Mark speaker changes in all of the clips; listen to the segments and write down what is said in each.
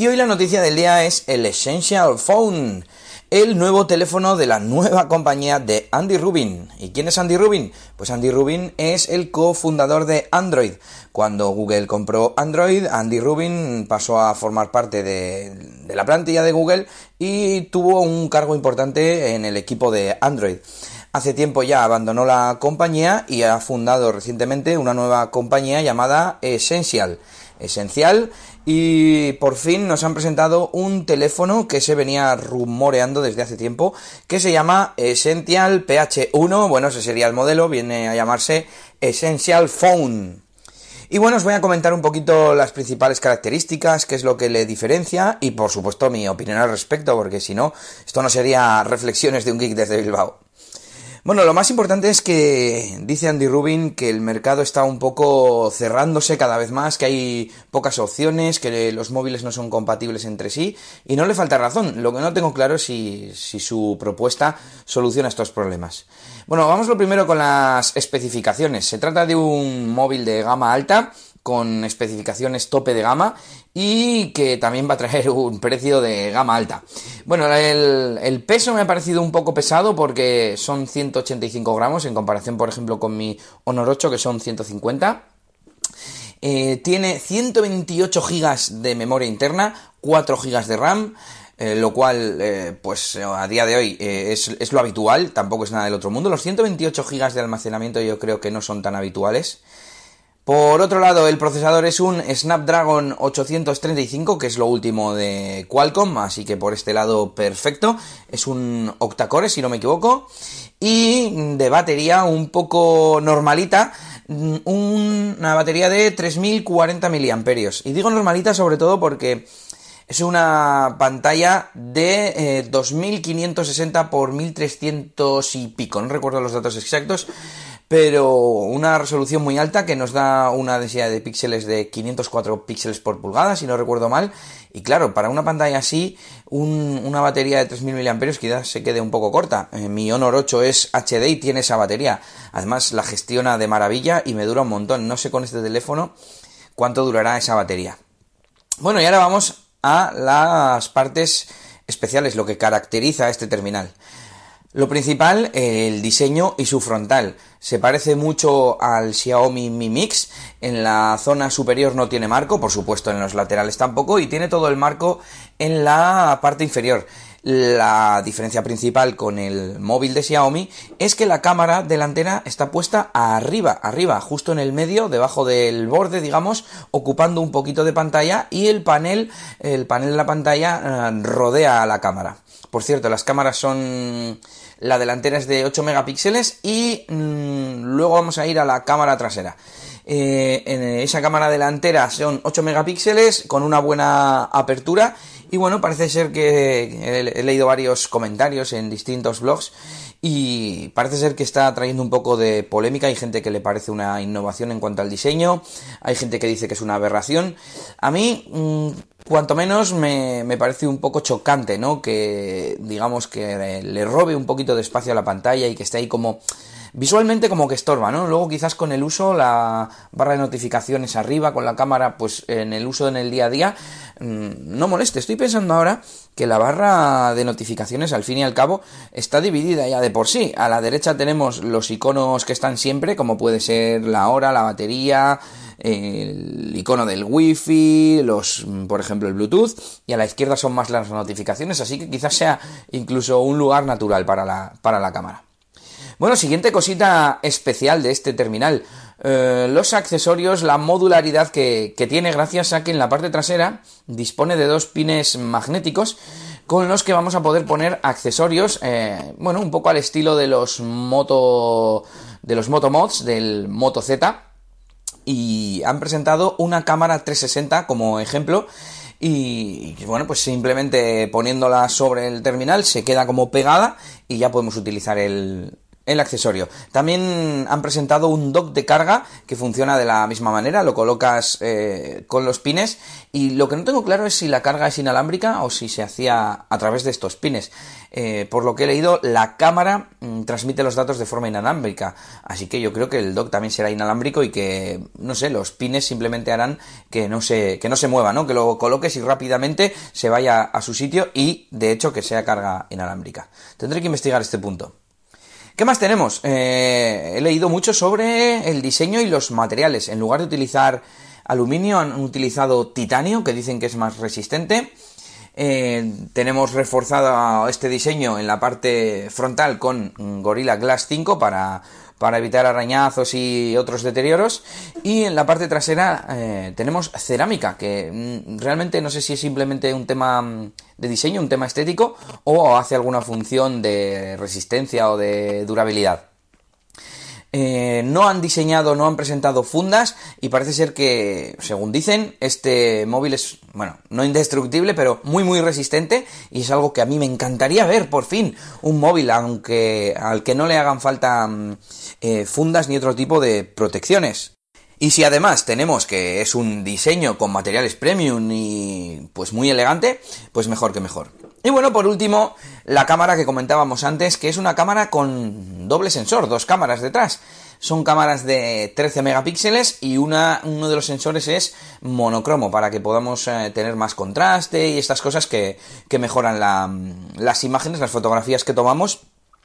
Speaker 1: Y hoy la noticia del día es el Essential Phone, el nuevo teléfono de la nueva compañía de Andy Rubin. ¿Y quién es Andy Rubin? Pues Andy Rubin es el cofundador de Android. Cuando Google compró Android, Andy Rubin pasó a formar parte de, la plantilla de Google y tuvo un cargo importante en el equipo de Android. Hace tiempo ya abandonó la compañía y ha fundado recientemente una nueva compañía llamada Essential. Esencial y por fin nos han presentado un teléfono que se venía rumoreando desde hace tiempo que se llama Essential PH1, bueno ese sería el modelo, viene a llamarse Essential Phone. Y bueno, os voy a comentar un poquito las principales características, qué es lo que le diferencia y por supuesto mi opinión al respecto, porque si no, esto no sería reflexiones de un geek desde Bilbao. Bueno, lo más importante es que dice Andy Rubin que el mercado está un poco cerrándose cada vez más, que hay pocas opciones, que los móviles no son compatibles entre sí y no le falta razón. Lo que no tengo claro es si, su propuesta soluciona estos problemas. Bueno, vamos lo primero con las especificaciones. Se trata de un móvil de gama alta con especificaciones tope de gama y que también va a traer un precio de gama alta. Bueno, el, peso me ha parecido un poco pesado porque son 185 gramos en comparación, por ejemplo, con mi Honor 8 que son 150. Eh, tiene 128 gigas de memoria interna, 4 gigas de RAM. Eh, lo cual, eh, pues a día de hoy es, es, lo habitual, tampoco es nada del otro mundo. Los 128 gigas de almacenamiento yo creo que no son tan habituales. Por otro lado, el procesador es un Snapdragon 835, que es lo último de Qualcomm, así que por este lado perfecto. Es un octacore, si no me equivoco. Y de batería un poco normalita, una batería de 3040 mAh. Y digo normalita sobre todo porque es una pantalla de 2560 x 1300 y pico, no recuerdo los datos exactos pero una resolución muy alta que nos da una densidad de píxeles de 504 píxeles por pulgada, si no recuerdo mal. Y claro, para una pantalla así, una batería de 3000 mAh quizás se quede un poco corta. Eh, mi Honor 8 es HD y tiene esa batería. Además, la gestiona de maravilla y me dura un montón. No sé con este teléfono cuánto durará esa batería. Bueno, y ahora vamos a las partes especiales, lo que caracteriza a este terminal. Lo principal, el diseño y su frontal. Se parece mucho al Xiaomi Mi Mix. En la zona superior no tiene marco, por supuesto en los laterales tampoco, y tiene todo el marco en la parte inferior. La diferencia principal con el móvil de Xiaomi es que la cámara delantera está puesta arriba, arriba, justo en el medio, debajo del borde, digamos, ocupando un poquito de pantalla y el panel, el panel de la pantalla eh, rodea a la cámara. Por cierto, las cámaras son la delantera es de 8 megapíxeles y mm, luego vamos a ir a la cámara trasera. Eh, en esa cámara delantera son 8 megapíxeles con una buena apertura y bueno, parece ser que he, leído varios comentarios en distintos blogs y parece ser que está trayendo un poco de polémica. Hay gente que le parece una innovación en cuanto al diseño, hay gente que dice que es una aberración. A mí, mm, cuanto menos, me, me, parece un poco chocante, ¿no? Que, digamos, que le robe un poquito de espacio a la pantalla y que esté ahí como visualmente como que estorba, ¿no? Luego quizás con el uso, la barra de notificaciones arriba, con la cámara, pues en el uso en el día a día, mm, no moleste. Estoy pensando ahora que la barra de notificaciones, al fin y al cabo, está dividida ya de por sí. A la derecha tenemos los iconos que están siempre, como puede ser la hora, la batería, el icono del wifi, los, por ejemplo, el Bluetooth, y a la izquierda son más las notificaciones, así que quizás sea incluso un lugar natural para la, para la cámara. Bueno, siguiente cosita especial de este terminal. Eh, los accesorios, la modularidad que, tiene gracias a que en la parte trasera dispone de dos pines magnéticos con los que vamos a poder poner accesorios, eh, bueno, un poco al estilo de los moto, de los mods del Moto Z. Y han presentado una cámara 360 como ejemplo y, bueno, pues simplemente poniéndola sobre el terminal se queda como pegada y ya podemos utilizar el, el accesorio. También han presentado un dock de carga que funciona de la misma manera, lo colocas eh, con los pines y lo que no tengo claro es si la carga es inalámbrica o si se hacía a través de estos pines. Eh, por lo que he leído, la cámara mm, transmite los datos de forma inalámbrica, así que yo creo que el dock también será inalámbrico y que, no sé, los pines simplemente harán que no se, que no se mueva, ¿no? Que lo coloques y rápidamente se vaya a su sitio y, de hecho, que sea carga inalámbrica. Tendré que investigar este punto. ¿Qué más tenemos? Eh, he leído mucho sobre el diseño y los materiales. En lugar de utilizar aluminio, han utilizado titanio, que dicen que es más resistente. Eh, tenemos reforzado este diseño en la parte frontal con Gorilla Glass 5 para para evitar arañazos y otros deterioros. Y en la parte trasera eh, tenemos cerámica, que mm, realmente no sé si es simplemente un tema mm, de diseño, un tema estético, o hace alguna función de resistencia o de durabilidad. Eh, no han diseñado, no han presentado fundas y parece ser que, según dicen, este móvil es, bueno, no indestructible, pero muy muy resistente y es algo que a mí me encantaría ver, por fin, un móvil aunque al que no le hagan falta mm, eh, fundas ni otro tipo de protecciones. Y si además tenemos que es un diseño con materiales premium y pues muy elegante, pues mejor que mejor. Y bueno, por último, la cámara que comentábamos antes, que es una cámara con doble sensor, dos cámaras detrás. Son cámaras de 13 megapíxeles y una, uno de los sensores es monocromo para que podamos eh, tener más contraste y estas cosas que, que mejoran las imágenes, las fotografías que tomamos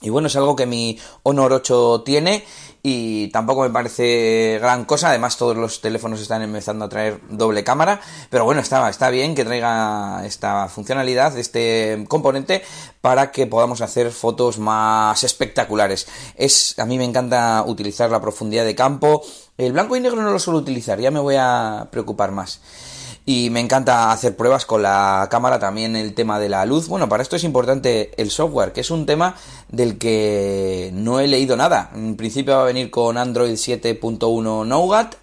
Speaker 1: y bueno, es algo que mi Honor 8 tiene y tampoco me parece gran cosa. Además, todos los teléfonos están empezando a traer doble cámara. Pero bueno, está, está bien que traiga esta funcionalidad, este componente, para que podamos hacer fotos más espectaculares. Es, a mí me encanta utilizar la profundidad de campo. El blanco y negro no lo suelo utilizar, ya me voy a preocupar más. Y me encanta hacer pruebas con la cámara, también el tema de la luz. Bueno, para esto es importante el software, que es un tema del que no he leído nada. En principio va a venir con Android 7.1 Nougat.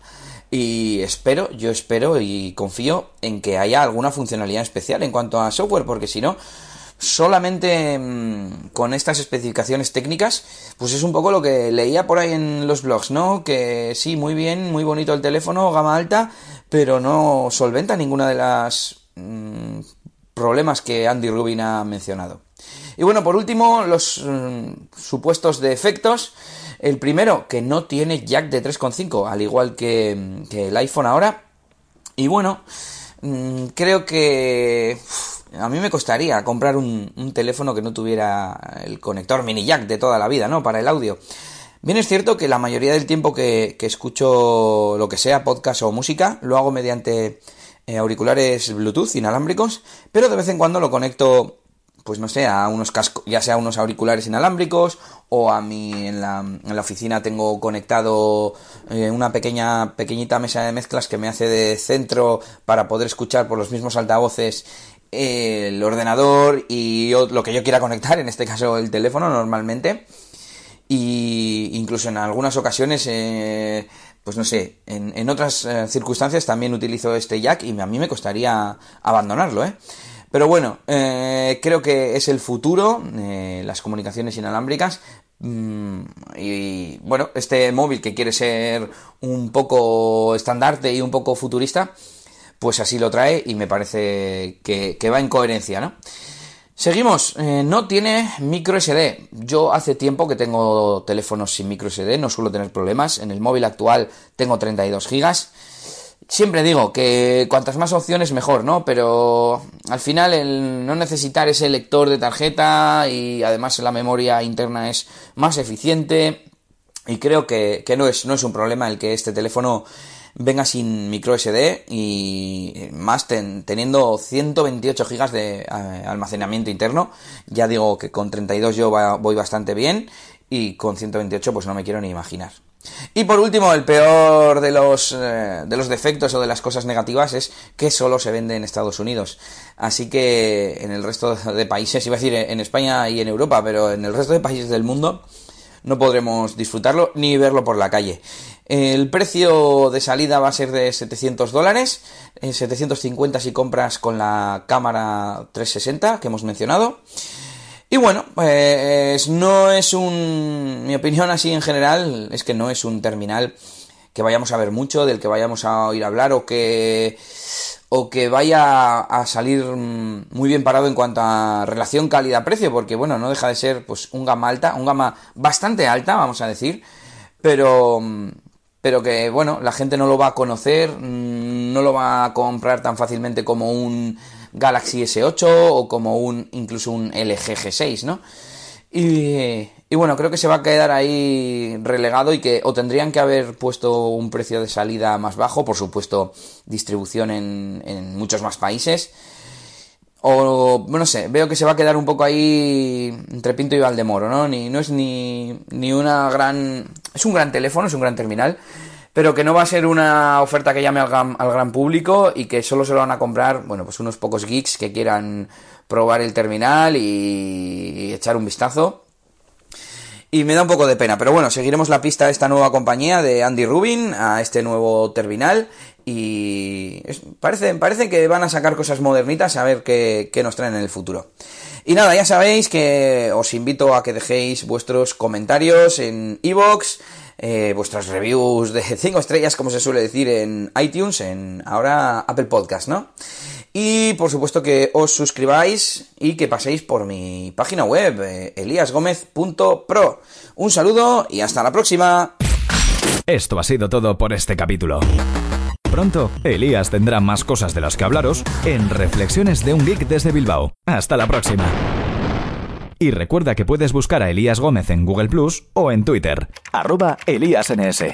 Speaker 1: Y espero, yo espero y confío en que haya alguna funcionalidad especial en cuanto a software, porque si no, solamente mm, con estas especificaciones técnicas, pues es un poco lo que leía por ahí en los blogs, ¿no? Que sí, muy bien, muy bonito el teléfono, gama alta, pero no solventa ninguna de las mm, problemas que Andy Rubin ha mencionado. Y bueno, por último, los mm, supuestos defectos. El primero, que no tiene jack de 3.5, al igual que, que, el iPhone ahora. Y bueno, creo que a mí me costaría comprar un, teléfono que no tuviera el conector mini jack de toda la vida, ¿no? Para el audio. Bien es cierto que la mayoría del tiempo que, escucho lo que sea, podcast o música, lo hago mediante eh, auriculares Bluetooth inalámbricos, pero de vez en cuando lo conecto, pues no sé, a unos cascos, ya sea unos auriculares inalámbricos o a mí en la, en la oficina tengo conectado eh, una pequeña, pequeñita mesa de mezclas que me hace de centro para poder escuchar por los mismos altavoces el ordenador y lo que yo quiera conectar, en este caso el teléfono normalmente. Y incluso en algunas ocasiones, eh, pues no sé, en, otras eh, circunstancias también utilizo este jack y a mí me costaría abandonarlo, ¿eh? Pero bueno, eh, creo que es el futuro, las comunicaciones inalámbricas. Mm, y bueno, este móvil que quiere ser un poco estandarte y un poco futurista, pues así lo trae y me parece que, va en coherencia, ¿no? Seguimos, eh, no tiene micro SD. Yo hace tiempo que tengo teléfonos sin micro SD, no suelo tener problemas. En el móvil actual tengo 32 gigas. Siempre digo que cuantas más opciones mejor, ¿no? Pero al final el no necesitar ese lector de tarjeta y además la memoria interna es más eficiente y creo que, que no, es, no es un problema el que este teléfono venga sin micro SD y más teniendo 128 GB de eh, almacenamiento interno. Ya digo que con 32 yo voy bastante bien y con 128 pues no me quiero ni imaginar. Y por último, el peor de los, eh, de los defectos o de las cosas negativas es que solo se vende en Estados Unidos. Así que en el resto de países, iba a decir en España y en Europa, pero en el resto de países del mundo no podremos disfrutarlo ni verlo por la calle. El precio de salida va a ser de 700 dólares, 750 si compras con la cámara 360 que hemos mencionado. Y bueno, pues no es un... Mi opinión así en general es que no es un terminal que vayamos a ver mucho, del que vayamos a oír hablar o que o que vaya a salir muy bien parado en cuanto a relación calidad-precio, porque bueno, no deja de ser pues un gama alta, un gama bastante alta, vamos a decir, pero pero que bueno, la gente no lo va a conocer, no lo va a comprar tan fácilmente como un Galaxy S8 o como un incluso un LG G6, ¿no? Y, y, bueno, creo que se va a quedar ahí relegado y que o tendrían que haber puesto un precio de salida más bajo, por supuesto, distribución en, en muchos más países. O, no sé, veo que se va a quedar un poco ahí entre Pinto y Valdemoro, ¿no? Ni, no es ni, ni una gran... Es un gran teléfono, es un gran terminal, pero que no va a ser una oferta que llame al gran, al gran, público y que solo se lo van a comprar, bueno, pues unos pocos geeks que quieran probar el terminal y echar un vistazo. Y me da un poco de pena, pero bueno, seguiremos la pista de esta nueva compañía de Andy Rubin a este nuevo terminal y parece, parece que van a sacar cosas modernitas a ver qué, qué nos traen en el futuro. Y nada, ya sabéis que os invito a que dejéis vuestros comentarios en iVoox, eh, vuestras reviews de 5 estrellas, como se suele decir en iTunes, en ahora Apple Podcast, ¿no? Y por supuesto que os suscribáis y que paséis por mi página web, eh, eliasgomez.pro. Un saludo y hasta la próxima.
Speaker 2: Esto ha sido todo por este capítulo. Pronto, Elías tendrá más cosas de las que hablaros en Reflexiones de un Geek desde Bilbao. Hasta la próxima. Y recuerda que puedes buscar a Elías Gómez en Google Plus o en Twitter, arroba ElíasNS.